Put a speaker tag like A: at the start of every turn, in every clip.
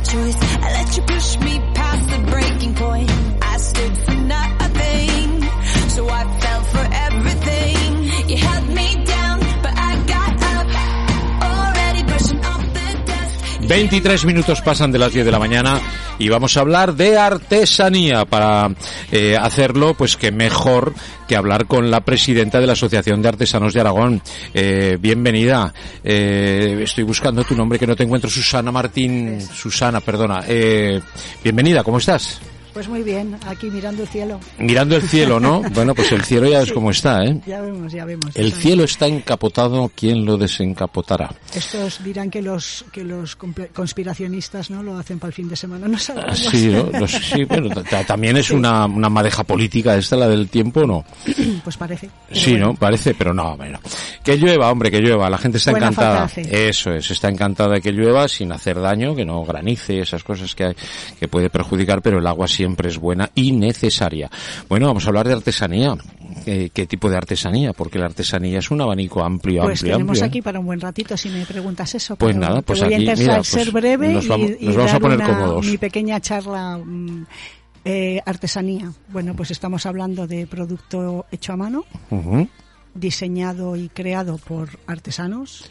A: A choice. I let you push me past the breaking point. I stood for nothing, so I fell for everything. You held me down, but I got up. Already brushing off the dust.
B: 23 minutos pasan de las 10 de la mañana y vamos a hablar de artesanía. Para eh, hacerlo, pues que mejor que hablar con la presidenta de la Asociación de Artesanos de Aragón. Eh, bienvenida. Eh, estoy buscando tu nombre que no te encuentro. Susana Martín. Susana, perdona. Eh, bienvenida, ¿cómo estás?
C: Pues muy bien, aquí mirando el cielo.
B: Mirando el cielo, ¿no? Bueno, pues el cielo ya es como está, ¿eh?
C: Ya vemos, ya vemos.
B: El cielo está encapotado, ¿quién lo desencapotará?
C: Estos dirán que los que los conspiracionistas no lo hacen para el fin de semana, no sabemos.
B: Sí, ¿no? Los- sí, bueno, ta- también es una, una madeja política esta, la del tiempo, ¿no?
C: Pues parece.
B: Sí,
C: bueno,
B: ¿no? Parece, pero no, bueno. Que llueva, hombre, que llueva. La gente está
C: Buena
B: encantada. Eso es, está encantada de que llueva sin hacer daño, que no granice, esas cosas que, hay, que puede perjudicar, pero el agua siempre es buena y necesaria. Bueno, vamos a hablar de artesanía. ¿Qué, qué tipo de artesanía? Porque la artesanía es un abanico amplio,
C: Pues
B: amplio,
C: tenemos
B: amplio. ¿eh?
C: aquí para un buen ratito si me preguntas eso.
B: Pues nada, pues
C: voy
B: aquí,
C: a
B: mira, pues
C: ser breve
B: nos vamos-
C: y, y
B: nos vamos a poner
C: una-
B: cómodos.
C: mi pequeña charla mm, eh, artesanía. Bueno, pues estamos hablando de producto hecho a mano. Diseñado y creado por artesanos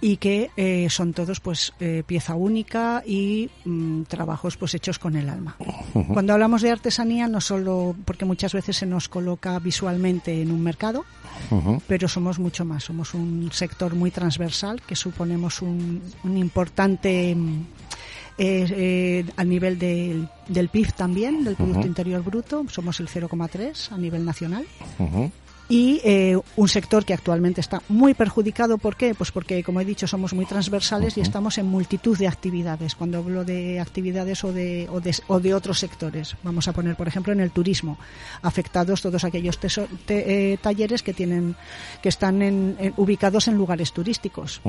C: y que eh, son todos pues eh, pieza única y mm, trabajos pues hechos con el alma. Cuando hablamos de artesanía no solo porque muchas veces se nos coloca visualmente en un mercado, pero somos mucho más, somos un sector muy transversal que suponemos un, un importante mm, eh, eh, a nivel del, del PIB también, del Producto. Interior Bruto, somos el 0,3 a nivel nacional. Y eh, un sector que actualmente está muy perjudicado. ¿Por qué? Pues porque, como he dicho, somos muy transversales y estamos en multitud de actividades. Cuando hablo de actividades o de, o de, o de otros sectores, vamos a poner, por ejemplo, en el turismo, afectados todos aquellos teso- te- eh, talleres que tienen, que están en- en- ubicados en lugares turísticos.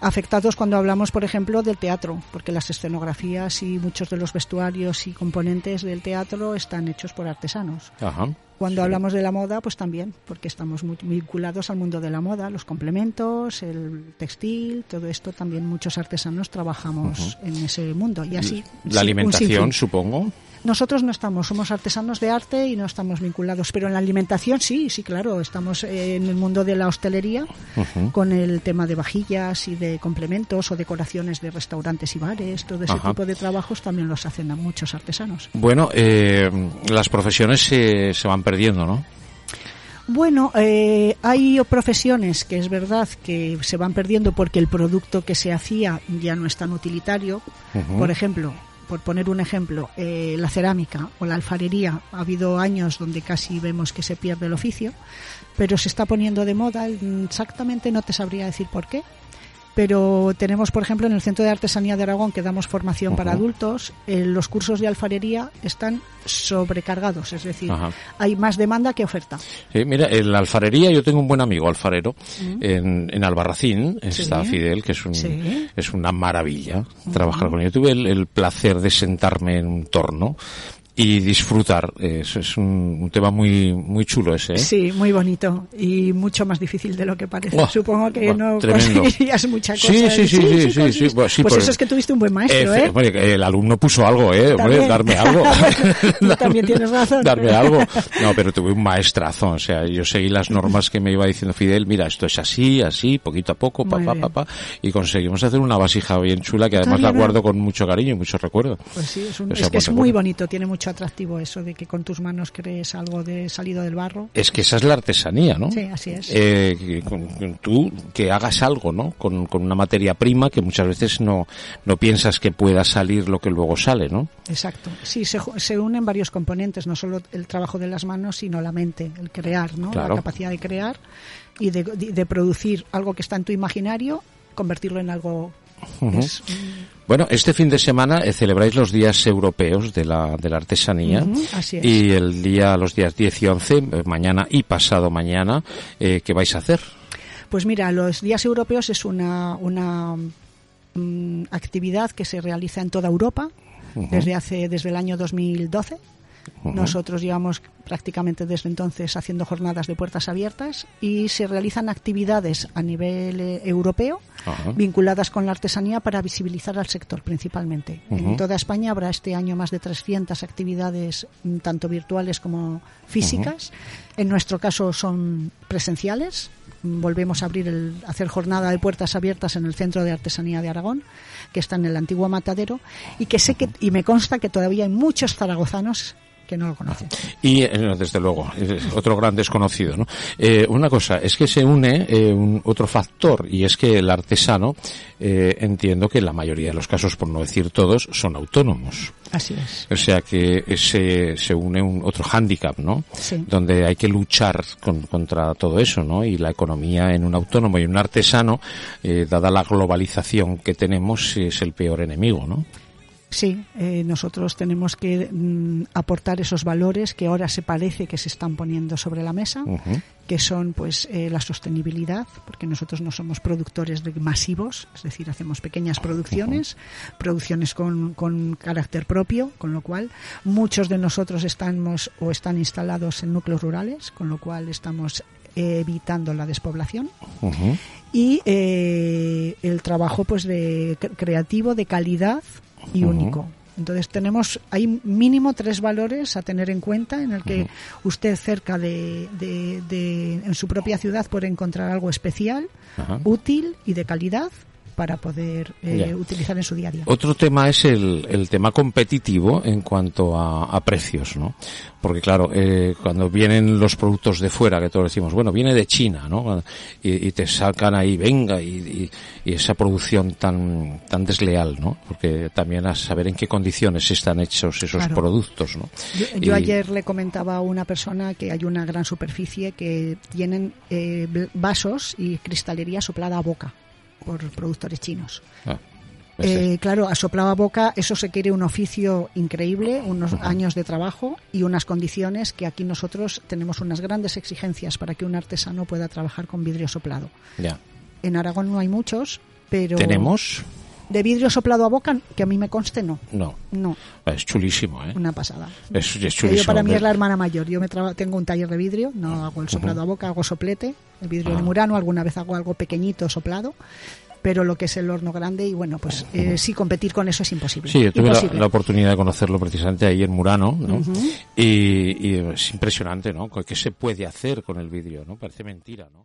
C: Afectados cuando hablamos, por ejemplo, del teatro, porque las escenografías y muchos de los vestuarios y componentes del teatro están hechos por artesanos.
B: Ajá.
C: Cuando
B: Sí.
C: hablamos de la moda, pues también, porque estamos muy vinculados al mundo de la moda, los complementos, el textil, todo esto también muchos artesanos trabajamos en ese mundo. Y así. sí,
B: La alimentación, supongo.
C: Nosotros no estamos, somos artesanos de arte y no estamos vinculados, pero en la alimentación sí, sí, claro, estamos eh, en el mundo de la hostelería con el tema de vajillas y de complementos o decoraciones de restaurantes y bares, todo ese
B: Ajá.
C: tipo de trabajos también los hacen a muchos artesanos.
B: Bueno, eh, las profesiones se, se van perdiendo, ¿no?
C: Bueno, eh, hay profesiones que es verdad que se van perdiendo porque el producto que se hacía ya no es tan utilitario. Por ejemplo, por poner un ejemplo, eh, la cerámica o la alfarería. Ha habido años donde casi vemos que se pierde el oficio, pero se está poniendo de moda. Exactamente no te sabría decir por qué. Pero tenemos, por ejemplo, en el Centro de Artesanía de Aragón, que damos formación para adultos, eh, los cursos de alfarería están sobrecargados, es decir,
B: Ajá.
C: hay más demanda que oferta.
B: Sí, mira, en la alfarería yo tengo un buen amigo alfarero en, en Albarracín, está
C: Sí.
B: Fidel, que es un
C: Sí.
B: es una maravilla trabajar con él. Yo tuve el, el placer de sentarme en un torno y disfrutar. Es, es un, un tema muy muy chulo ese, ¿eh?
C: Sí, muy bonito y mucho más difícil de lo que parece.
B: Buah,
C: Supongo que
B: buah,
C: no
B: tremendo.
C: conseguirías mucha cosa.
B: Sí, sí, sí, sí, sí, sí, bueno, sí,
C: Pues
B: por-
C: eso es que tuviste un buen maestro,
B: Eh,
C: ¿eh?
B: hombre, el alumno puso algo, ¿eh? Hombre, darme algo.
C: También tienes razón.
B: Darme algo. No, pero tuve un maestrazo. O sea, yo seguí las normas que me iba diciendo Fidel. Mira, esto es así, así, poquito a poco, pa,
C: Muy
B: pa, pa, pa. Y conseguimos hacer una vasija bien chula que además la guardo con mucho cariño y mucho recuerdo.
C: Pues sí, es, un-
B: O sea,
C: es que es
B: por
C: muy bonito, tiene mucho atractivo eso de que con tus manos crees algo de salido del barro.
B: Es que esa es la artesanía, ¿no?
C: Sí, así es.
B: Eh, que con- con tú que hagas algo, ¿no? Con, con una materia prima que muchas veces no, no piensas que pueda salir lo que luego sale, ¿no?
C: Exacto. Sí, se, unen varios componentes, no solo el trabajo de las manos, sino la mente, el crear, ¿no?
B: Claro.
C: La capacidad de crear y de, de- de producir algo que está en tu imaginario, convertirlo en algo Es-
B: Bueno, este fin de semana eh, celebráis los días europeos de la, de la artesanía
C: Ujú, así es.
B: y el día, los días 10 y 11, eh, mañana y pasado mañana, eh, ¿qué vais a hacer?
C: Pues mira, los días europeos es una, una mm, actividad que se realiza en toda Europa desde hace desde el año 2012. Nosotros llevamos prácticamente desde entonces haciendo jornadas de puertas abiertas y se realizan actividades a nivel eh, europeo vinculadas con la artesanía para visibilizar al sector principalmente. En toda España habrá este año más de 300 actividades mm, tanto virtuales como físicas. En nuestro caso son presenciales. Volvemos a abrir el, a hacer jornada de puertas abiertas en el Centro de Artesanía de Aragón, que está en el antiguo Matadero y que sé que y me consta que todavía hay muchos zaragozanos que no lo conocen.
B: Y, eh, desde luego, es otro gran desconocido, ¿no? Eh, una cosa, es que se une eh, un, otro factor, y es que el artesano, eh, entiendo que en la mayoría de los casos, por no decir todos, son autónomos.
C: Así es.
B: O sea que se, se une un otro hándicap, ¿no?
C: Sí.
B: Donde hay que luchar con- contra todo eso, ¿no? Y la economía en un autónomo y un artesano, dada la globalización que tenemos, es el peor enemigo, ¿no?
C: Sí, eh, nosotros tenemos que mm, aportar esos valores que ahora se parece que se están poniendo sobre la mesa, que son pues eh, la sostenibilidad, porque nosotros no somos productores de masivos, es decir, hacemos pequeñas producciones, producciones con, con carácter propio, con lo cual muchos de nosotros estamos o están instalados en núcleos rurales, con lo cual estamos evitando la despoblación. Y eh, el trabajo pues de cre- creativo de calidad y único. Entonces tenemos hay mínimo tres valores a tener en cuenta en el que usted cerca de, de- de- en su propia ciudad puede encontrar algo especial
B: Ajá.
C: útil y de calidad para poder eh, utilizar en su día a día
B: Otro tema es el, el tema competitivo en cuanto a, a precios, ¿no? Porque claro, eh, cuando vienen los productos de fuera, que todos decimos, bueno, viene de China, ¿no? Y, y te sacan ahí, venga, y, y- y esa producción tan, tan desleal, ¿no? Porque también a saber en qué condiciones están hechos esos
C: Claro.
B: productos, ¿no?
C: Yo, yo ayer le comentaba a una persona que hay una gran superficie que tienen eh, vasos y cristalería soplada a boca por productores chinos.
B: Ah.
C: Eh, claro, a soplado a boca, eso se quiere un oficio increíble, unos años de trabajo y unas condiciones que aquí nosotros tenemos unas grandes exigencias para que un artesano pueda trabajar con vidrio soplado.
B: ya.
C: En Aragón no hay muchos, pero
B: ¿Tenemos?
C: De vidrio soplado a boca, que a mí me conste, no.
B: No.
C: No,
B: Es chulísimo, ¿eh?
C: una pasada.
B: Es, es chulísimo.
C: yo para mí es la hermana mayor. Yo me tengo un taller de vidrio, no hago el soplado a boca, hago soplete, el vidrio
B: Ah.
C: de Murano, alguna vez hago algo pequeñito soplado, pero lo que es el horno grande y bueno, pues eh, sí competir con eso es imposible.
B: Sí, yo tuve la,
C: Imposible.
B: la oportunidad de conocerlo precisamente ahí en Murano, ¿no? y, y es impresionante, ¿no? ¿Qué se puede hacer con el vídeo, no? Parece mentira, ¿no?